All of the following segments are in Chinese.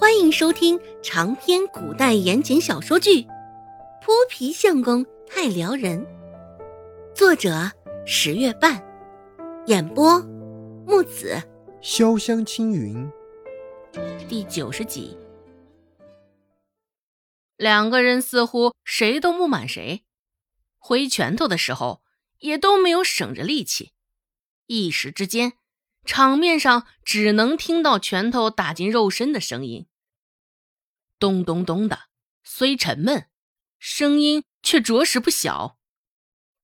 欢迎收听长篇古代言情小说剧《泼皮相公太撩人》，作者十月半，演播木子潇湘青云，第九十集。两个人似乎谁都不满谁，挥拳头的时候也都没有省着力气，一时之间。场面上只能听到拳头打进肉身的声音，咚咚咚的，虽沉闷，声音却着实不小。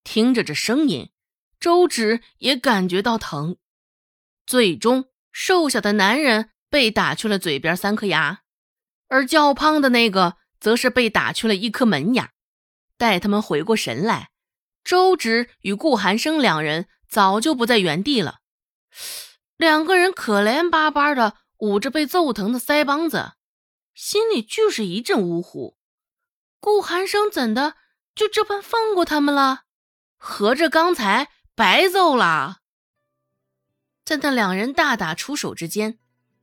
听着这声音，周芷也感觉到疼。最终，瘦小的男人被打去了嘴边三颗牙，而较胖的那个则是被打去了一颗门牙。待他们回过神来，周芷与顾寒生两人早就不在原地了。两个人可怜巴巴的捂着被揍疼的腮帮子，心里俱是一阵呜呼。顾寒生怎的就这般放过他们了？合着刚才白揍了？在那两人大打出手之间，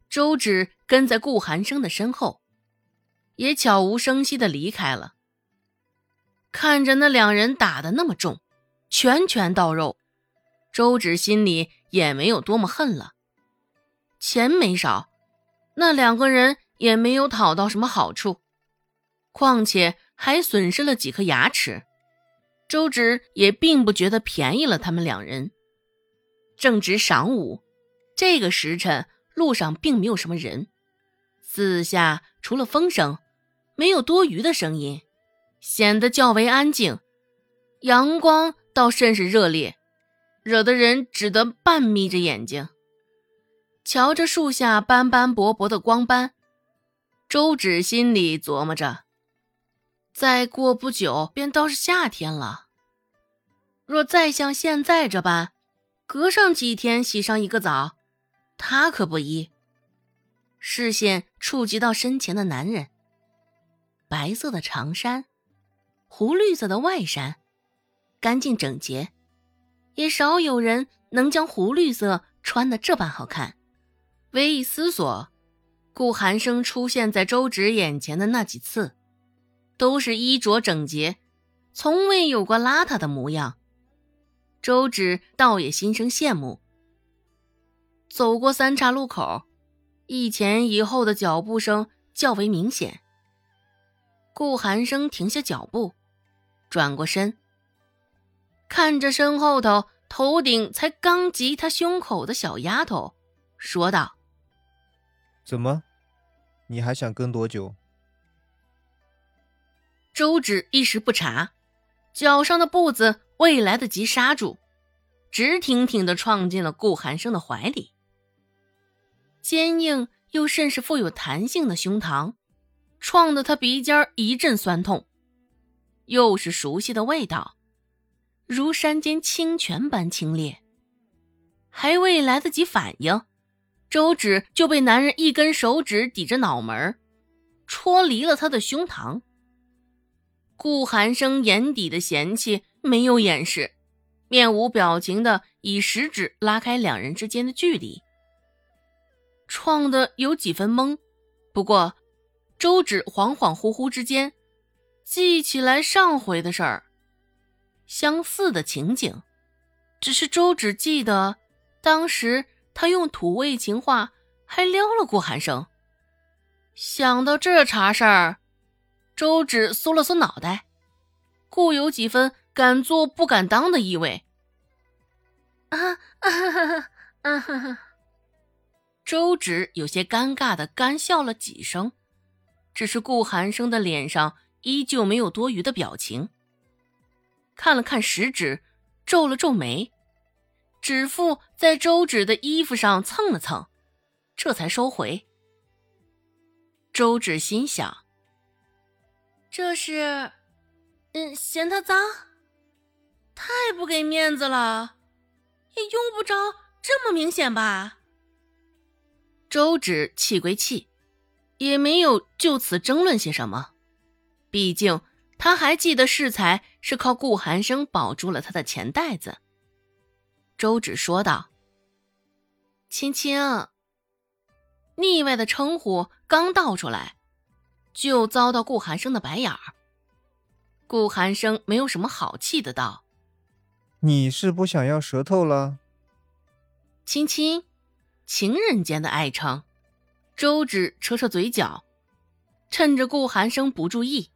周芷跟在顾寒生的身后，也悄无声息的离开了。看着那两人打的那么重，拳拳到肉。周芷心里也没有多么恨了，钱没少，那两个人也没有讨到什么好处，况且还损失了几颗牙齿，周芷也并不觉得便宜了他们两人。正值晌午，这个时辰路上并没有什么人，四下除了风声，没有多余的声音，显得较为安静，阳光倒甚是热烈。惹得人只得半眯着眼睛，瞧着树下斑斑驳驳的光斑，周芷心里琢磨着：再过不久便到是夏天了。若再像现在这般，隔上几天洗上一个澡，他可不依。视线触及到身前的男人，白色的长衫，湖绿色的外衫，干净整洁。也少有人能将湖绿色穿得这般好看。微一思索，顾寒生出现在周芷眼前的那几次，都是衣着整洁，从未有过邋遢的模样。周芷倒也心生羡慕。走过三岔路口，一前一后的脚步声较为明显。顾寒生停下脚步，转过身。看着身后头头顶才刚及他胸口的小丫头，说道：“怎么，你还想跟多久？”周芷一时不察，脚上的步子未来得及刹住，直挺挺的撞进了顾寒生的怀里。坚硬又甚是富有弹性的胸膛，撞得他鼻尖一阵酸痛，又是熟悉的味道。如山间清泉般清冽，还未来得及反应，周芷就被男人一根手指抵着脑门，戳离了他的胸膛。顾寒生眼底的嫌弃没有掩饰，面无表情的以食指拉开两人之间的距离，撞得有几分懵。不过，周芷恍恍惚惚之间，记起来上回的事儿。相似的情景，只是周芷记得，当时他用土味情话还撩了顾寒生。想到这茬事儿，周芷缩了缩脑袋，故有几分敢做不敢当的意味。啊啊哈哈哈哈！周芷有些尴尬的干笑了几声，只是顾寒生的脸上依旧没有多余的表情。看了看食指，皱了皱眉，指腹在周芷的衣服上蹭了蹭，这才收回。周芷心想：这是，嗯，嫌他脏，太不给面子了，也用不着这么明显吧。周芷气归气，也没有就此争论些什么，毕竟。他还记得适才是靠顾寒生保住了他的钱袋子。周芷说道：“青青。”腻歪的称呼刚倒出来，就遭到顾寒生的白眼儿。顾寒生没有什么好气的道：“你是不想要舌头了？”亲亲，情人间的爱称。周芷扯扯嘴角，趁着顾寒生不注意，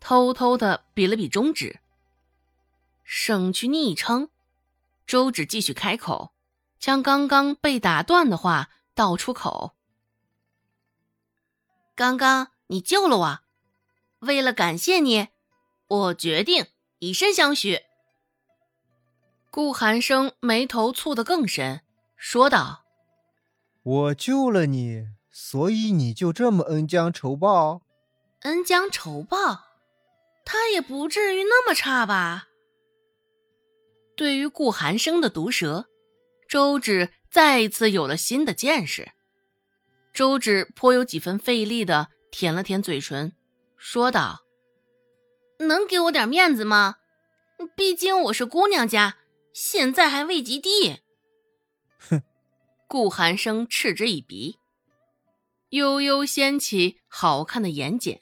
偷偷的比了比中指，省去昵称。周芷继续开口，将刚刚被打断的话道出口：“刚刚你救了我，为了感谢你。”我决定以身相许。顾寒生眉头蹙得更深，说道：“我救了你，所以你就这么恩将仇报？恩将仇报，他也不至于那么差吧？”对于顾寒生的毒舌，周芷再一次有了新的见识。周芷颇有几分费力的舔了舔嘴唇，说道。能给我点面子吗？毕竟我是姑娘家，现在还未及第。哼！顾寒生嗤之以鼻，悠悠掀起好看的眼睑。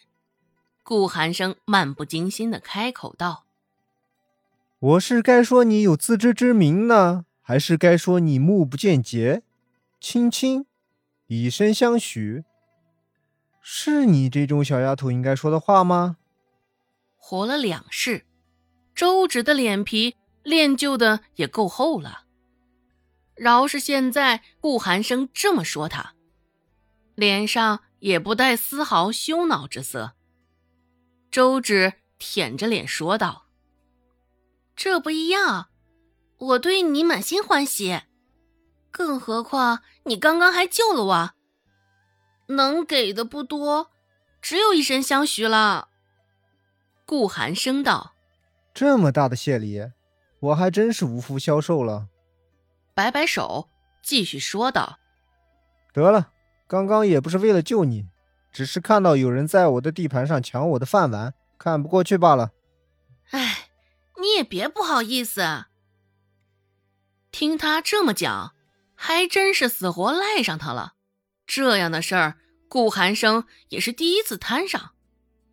顾寒生漫不经心的开口道：“我是该说你有自知之明呢，还是该说你目不见节？亲亲，以身相许，是你这种小丫头应该说的话吗？”活了两世，周芷的脸皮练就的也够厚了。饶是现在顾寒生这么说他，脸上也不带丝毫羞恼之色。周芷舔着脸说道：“这不一样，我对你满心欢喜，更何况你刚刚还救了我，能给的不多，只有一身相许了。”顾寒生道：“这么大的谢礼，我还真是无福消受了。”摆摆手，继续说道：“得了，刚刚也不是为了救你，只是看到有人在我的地盘上抢我的饭碗，看不过去罢了。”哎，你也别不好意思。听他这么讲，还真是死活赖上他了。这样的事儿，顾寒生也是第一次摊上，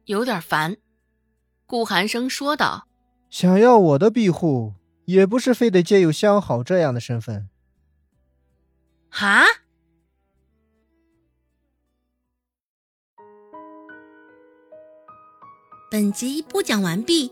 有点烦。顾寒生说道：“想要我的庇护，也不是非得借有相好这样的身份。”哈。本集播讲完毕，